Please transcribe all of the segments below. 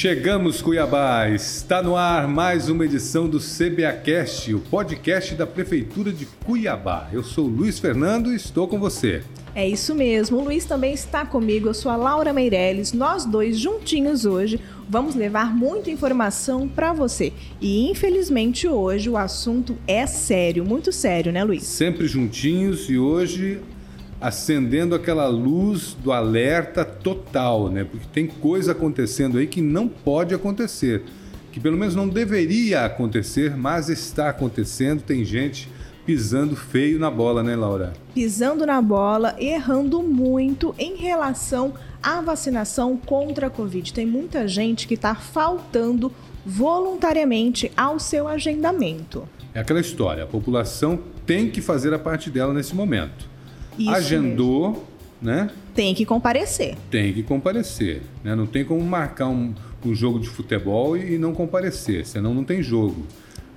Chegamos, Cuiabá! Está no ar mais uma edição do CBAcast, o podcast da Prefeitura de Cuiabá. Eu sou Luiz Fernando e estou com você. É isso mesmo, o Luiz também está comigo, eu sou a Laura Meirelles, nós dois juntinhos hoje vamos levar muita informação para você. E infelizmente hoje o assunto é sério, muito sério, né, Luiz? Sempre juntinhos e hoje acendendo aquela luz do alerta total, né? Porque tem coisa acontecendo aí que não pode acontecer, que pelo menos não deveria acontecer, mas está acontecendo. Tem gente pisando feio na bola, né, Laura? Pisando na bola, errando muito em relação à vacinação contra a Covid. Tem muita gente que está faltando voluntariamente ao seu agendamento. É aquela história, a população tem que fazer a parte dela nesse momento. Isso Agendou, mesmo. né? Tem que comparecer. Tem que comparecer. Né? Não tem como marcar um, um jogo de futebol e, e não comparecer, senão não tem jogo.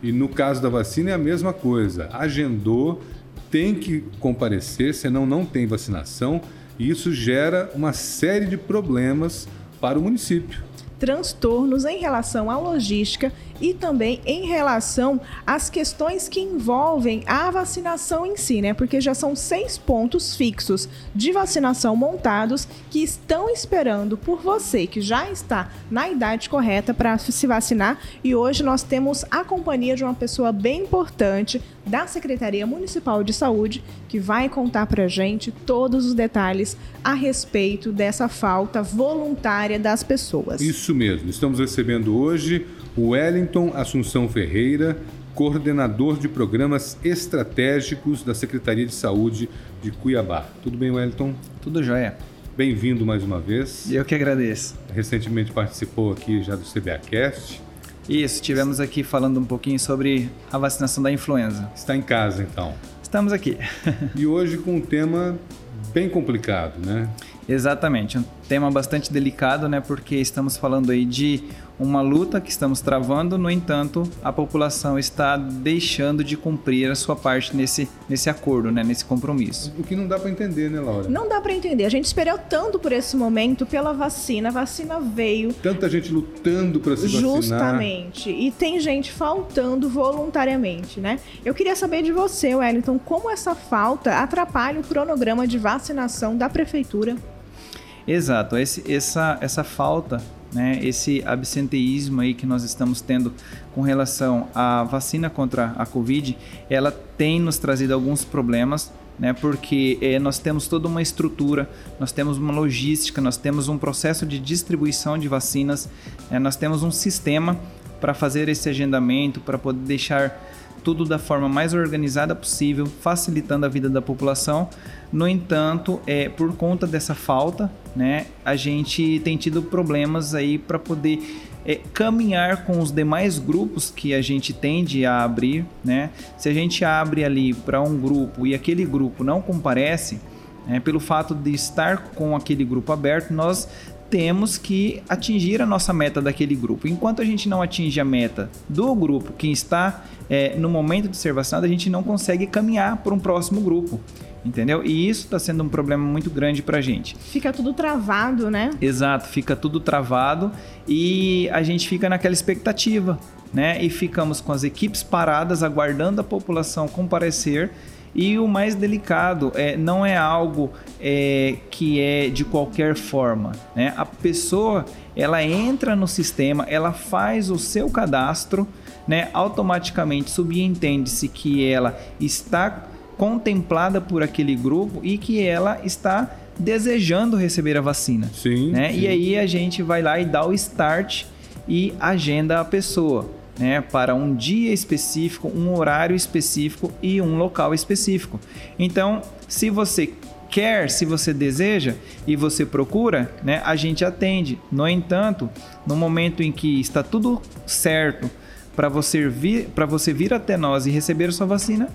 E no caso da vacina é a mesma coisa. Agendou, tem que comparecer, senão não tem vacinação. E isso gera uma série de problemas para o município. Transtornos em relação à logística e também em relação às questões que envolvem a vacinação em si, né? Porque já são seis pontos fixos de vacinação montados que estão esperando por você que já está na idade correta para se vacinar. E hoje nós temos a companhia de uma pessoa bem importante da Secretaria Municipal de Saúde que vai contar para gente todos os detalhes a respeito dessa falta voluntária das pessoas. Isso mesmo. Estamos recebendo hoje Wellington Assunção Ferreira, coordenador de programas estratégicos da Secretaria de Saúde de Cuiabá. Tudo bem, Wellington? Tudo jóia. Bem-vindo mais uma vez. Eu que agradeço. Recentemente participou aqui já do CBAcast. Isso, estivemos aqui falando um pouquinho sobre a vacinação da influenza. Está em casa, então. Estamos aqui. e hoje com um tema bem complicado, né? Exatamente, um tema bastante delicado, né? Porque estamos falando aí de uma luta que estamos travando, no entanto, a população está deixando de cumprir a sua parte nesse, nesse acordo, né? nesse compromisso. O que não dá para entender, né, Laura? Não dá para entender. A gente esperou tanto por esse momento, pela vacina. A vacina veio. Tanta gente lutando para se vacinar. Justamente. E tem gente faltando voluntariamente, né? Eu queria saber de você, Wellington, como essa falta atrapalha o cronograma de vacinação da prefeitura? Exato. Esse, essa, essa falta né, esse absenteísmo aí que nós estamos tendo com relação à vacina contra a Covid, ela tem nos trazido alguns problemas, né, porque é, nós temos toda uma estrutura, nós temos uma logística, nós temos um processo de distribuição de vacinas, é, nós temos um sistema para fazer esse agendamento, para poder deixar tudo da forma mais organizada possível, facilitando a vida da população. No entanto, é, por conta dessa falta, né, a gente tem tido problemas aí para poder é, caminhar com os demais grupos que a gente tende a abrir, né? Se a gente abre ali para um grupo e aquele grupo não comparece, né, pelo fato de estar com aquele grupo aberto, nós temos que atingir a nossa meta daquele grupo. Enquanto a gente não atinge a meta do grupo que está é, no momento de ser vacinado, a gente não consegue caminhar para um próximo grupo. Entendeu? E isso está sendo um problema muito grande para a gente. Fica tudo travado, né? Exato, fica tudo travado e a gente fica naquela expectativa, né? E ficamos com as equipes paradas, aguardando a população comparecer. E o mais delicado é não é algo é, que é de qualquer forma, né? A pessoa ela entra no sistema, ela faz o seu cadastro, né? Automaticamente subentende-se que ela está contemplada por aquele grupo e que ela está desejando receber a vacina. Sim, né? sim. E aí a gente vai lá e dá o start e agenda a pessoa. Né, para um dia específico, um horário específico e um local específico. Então, se você quer, se você deseja e você procura, né, a gente atende. No entanto, no momento em que está tudo certo para você vir, para você vir até nós e receber sua vacina,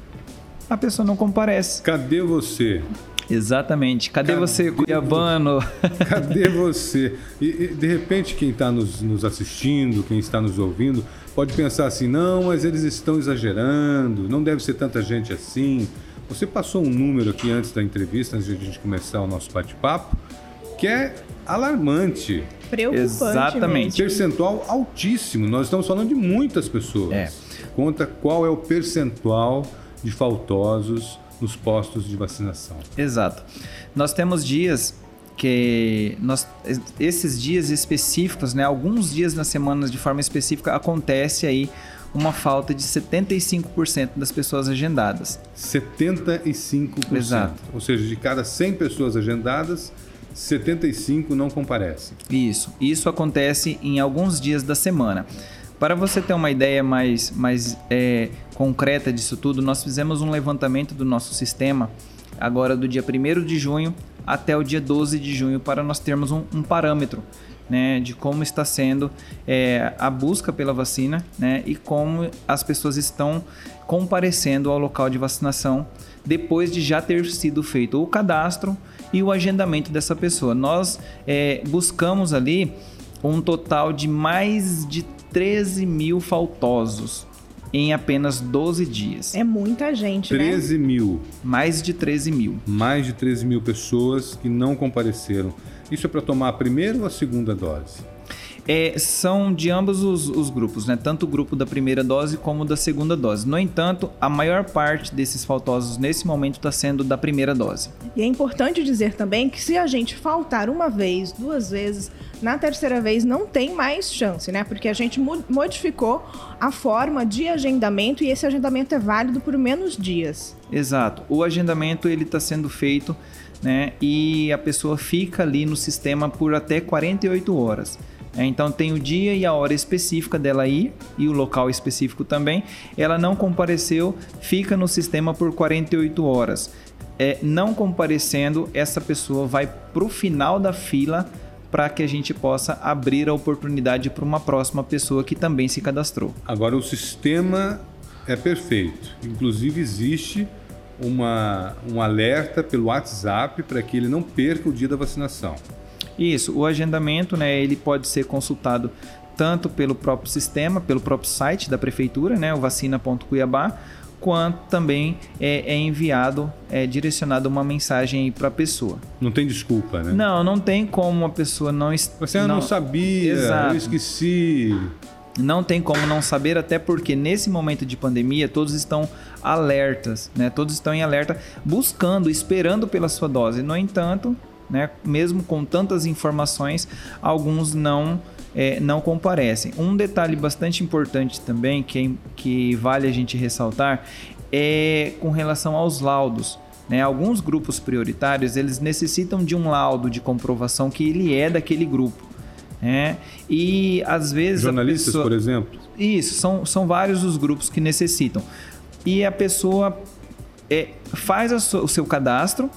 a pessoa não comparece. Cadê você? Exatamente. Cadê, Cadê você, Cuiabano? Cadê você? E, e, de repente, quem está nos, nos, assistindo, quem está nos ouvindo, pode pensar assim: não, mas eles estão exagerando, não deve ser tanta gente assim. Você passou um número aqui antes da entrevista, antes de a gente começar o nosso bate-papo. que é alarmante. Preocupante Exatamente. mesmo. Percentual altíssimo. Nós estamos falando de muitas pessoas. É. Conta qual é o percentual de faltosos nos postos de vacinação. Exato. Nós temos dias que nós, esses dias específicos, né, alguns dias nas semanas de forma específica acontece aí uma falta de 75% das pessoas agendadas. 75%. Exato. Ou seja, de cada 100 pessoas agendadas, 75 não comparecem. Isso. Isso acontece em alguns dias da semana. Para você ter uma ideia mais, mais é, concreta disso tudo, nós fizemos um levantamento do nosso sistema agora do dia 1 de junho até o dia 12 de junho para nós termos um, um parâmetro né, de como está sendo é, a busca pela vacina né, e como as pessoas estão comparecendo ao local de vacinação depois de já ter sido feito o cadastro e o agendamento dessa pessoa. Nós é, buscamos ali um total de mais de 13 mil faltosos em apenas 12 dias. É muita gente, né? 13 mil. Mais de 13 mil. Mais de 13 mil pessoas que não compareceram. Isso é para tomar a primeira ou a segunda dose? É, são de ambos os, os, grupos, né? tanto o grupo da primeira dose como da segunda dose. No entanto, a maior parte desses faltosos nesse momento está sendo da primeira dose. E é importante dizer também que se a gente faltar uma vez, duas vezes, na terceira vez não tem mais chance, né? Porque a gente modificou a forma de agendamento e esse agendamento é válido por menos dias. Exato. O agendamento ele está sendo feito, né? E a pessoa fica ali no sistema por até 48 horas. É, então tem o dia e a hora específica dela ir e o local específico também. Ela não compareceu, fica no sistema por 48 horas. É, não comparecendo, essa pessoa vai para o final da fila para que a gente possa abrir a oportunidade para uma próxima pessoa que também se cadastrou. Agora o sistema é perfeito. Inclusive existe uma, um alerta pelo WhatsApp para que ele não perca o dia da vacinação. Isso, o agendamento, né, ele pode ser consultado tanto pelo próprio sistema, pelo próprio site da prefeitura, né, o vacina.cuiabá, quanto também é, é enviado, é direcionado uma mensagem para a pessoa. Não tem desculpa, né? Não, não tem como a pessoa não... Você não, não sabia, Exato. eu esqueci... Não tem como não saber, até porque nesse momento de pandemia todos estão alertas, né? Todos estão em alerta, buscando, esperando pela sua dose. No entanto, né? Mesmo com tantas informações, alguns não é, não comparecem. Um detalhe bastante importante também que, que vale a gente ressaltar é com relação aos laudos. Né? Alguns grupos prioritários eles necessitam de um laudo de comprovação que ele é daquele grupo. Né? E às vezes. Jornalistas, pessoa... por exemplo? Isso, são, são vários os grupos que necessitam. E a pessoa é, faz o seu cadastro,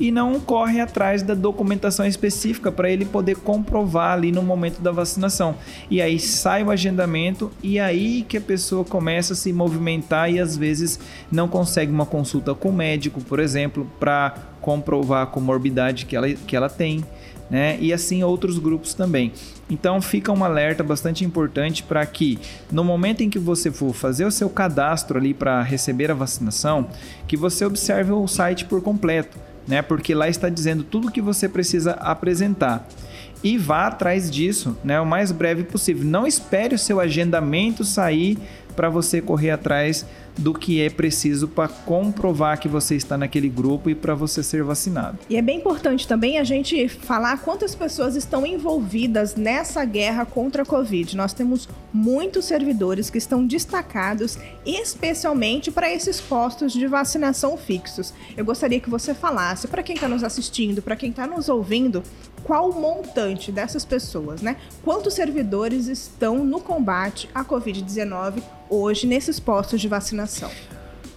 e não corre atrás da documentação específica para ele poder comprovar ali no momento da vacinação. E aí sai o agendamento e aí que a pessoa começa a se movimentar e às vezes não consegue uma consulta com o médico, por exemplo, para comprovar a comorbidade que ela, que ela tem. Né? E assim outros grupos também. Então fica um alerta bastante importante para que no momento em que você for fazer o seu cadastro ali para receber a vacinação, que você observe o site por completo né? Porque lá está dizendo tudo o que você precisa apresentar. E vá atrás disso, né? O mais breve possível. Não espere o seu agendamento sair para você correr atrás do que é preciso para comprovar que você está naquele grupo e para você ser vacinado. E é bem importante também a gente falar quantas pessoas estão envolvidas nessa guerra contra a Covid. Nós temos muitos servidores que estão destacados especialmente para esses postos de vacinação fixos. Eu gostaria que você falasse para quem está nos assistindo, para quem está nos ouvindo, qual o montante dessas pessoas, né? Quantos servidores estão no combate à Covid-19 hoje nesses postos de vacinação?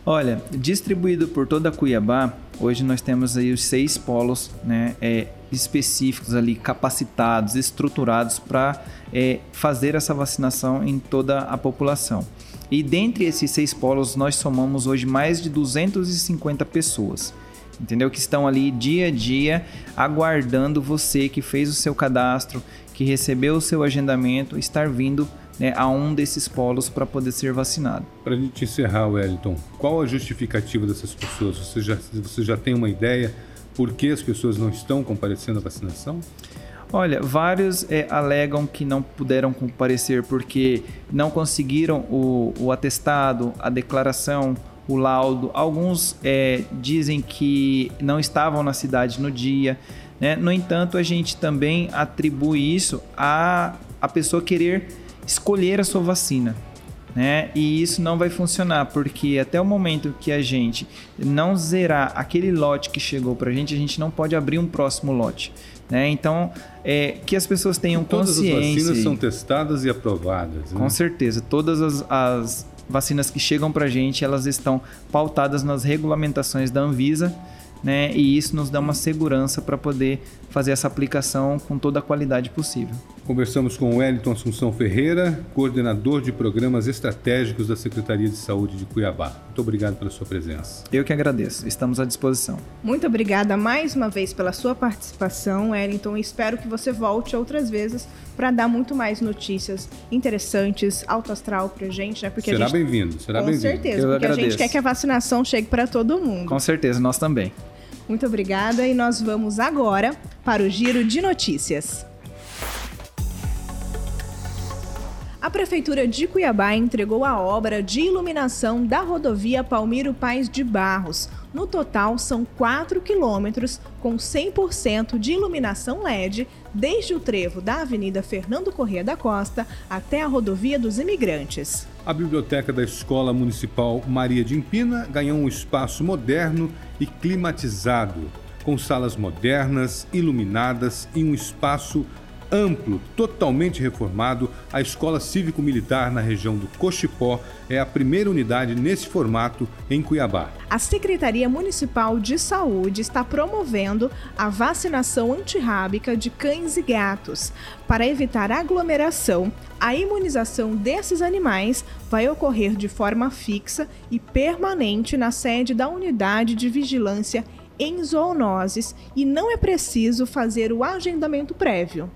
Olha, distribuído por toda Cuiabá, hoje nós temos aí os seis polos né, é, específicos ali, capacitados, estruturados para é, fazer essa vacinação em toda a população. E dentre esses seis polos, nós somamos hoje mais de 250 pessoas entendeu? Que estão ali dia a dia aguardando você que fez o seu cadastro, que recebeu o seu agendamento, estar vindo né, a um desses polos para poder ser vacinado. Para a gente encerrar, Wellington, qual a justificativa dessas pessoas? Você já, você já tem uma ideia por que as pessoas não estão comparecendo à vacinação? Olha, vários é, alegam que não puderam comparecer porque não conseguiram o, o atestado, a declaração, o laudo. Alguns é, dizem que não estavam na cidade no dia. Né? No entanto, a gente também atribui isso a a pessoa querer escolher a sua vacina. Né? E isso não vai funcionar, porque até o momento que a gente não zerar aquele lote que chegou para a gente, a gente não pode abrir um próximo lote. Né? Então, é, que as pessoas tenham Todas consciência. Todas as vacinas são testadas e aprovadas. Né? Com certeza. Todas as, as vacinas que chegam para a gente, elas estão pautadas nas regulamentações da Anvisa né? E isso nos dá uma segurança para poder fazer essa aplicação com toda a qualidade possível. Conversamos com o Wellington Assunção Ferreira, coordenador de programas estratégicos da Secretaria de Saúde de Cuiabá. Muito obrigado pela sua presença. Eu que agradeço. Estamos à disposição. Muito obrigada mais uma vez pela sua participação, Wellington. Espero que você volte outras vezes para dar muito mais notícias interessantes, alto astral para gente, né? Porque será gente... bem-vindo, será bem-vindo. Com certeza, Eu porque agradeço. a gente quer que a vacinação chegue para todo mundo. Com certeza, nós também. Muito obrigada e nós vamos agora para o giro de notícias. A Prefeitura de Cuiabá entregou a obra de iluminação da rodovia Palmiro Paz de Barros. No total, são 4 quilômetros com 100% de iluminação LED, desde o trevo da Avenida Fernando Corrêa da Costa até a rodovia dos Imigrantes. A biblioteca da Escola Municipal Maria de Impina ganhou um espaço moderno e climatizado, com salas modernas, iluminadas e um espaço amplo, totalmente reformado, a Escola Cívico-Militar na região do Cochipó é a primeira unidade nesse formato em Cuiabá. A Secretaria Municipal de Saúde está promovendo a vacinação antirrábica de cães e gatos. Para evitar aglomeração, a imunização desses animais vai ocorrer de forma fixa e permanente na sede da Unidade de Vigilância em zoonoses e não é preciso fazer o agendamento prévio.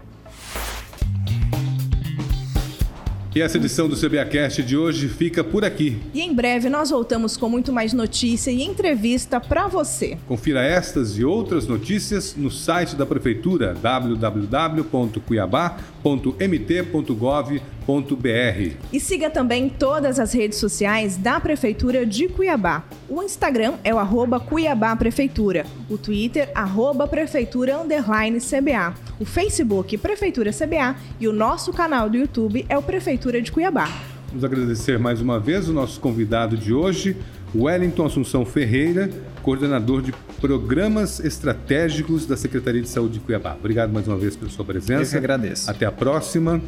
E essa edição do CBAcast de hoje fica por aqui. E em breve nós voltamos com muito mais notícia e entrevista para você. Confira estas e outras notícias no site da Prefeitura www.cuiabá.mt.gov.br. E siga também todas as redes sociais da Prefeitura de Cuiabá. O Instagram é o arroba Cuiabá Prefeitura, o Twitter, arroba Prefeitura CBA, o Facebook Prefeitura CBA e o nosso canal do YouTube é o Prefeitura de Cuiabá. Vamos agradecer mais uma vez o nosso convidado de hoje, Wellington Assunção Ferreira, coordenador de programas estratégicos da Secretaria de Saúde de Cuiabá. Obrigado mais uma vez pela sua presença. Eu que agradeço. Até a próxima.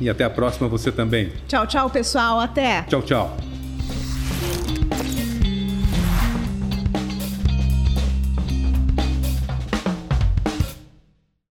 E até a próxima você também. Tchau, tchau, pessoal. Até. Tchau, tchau.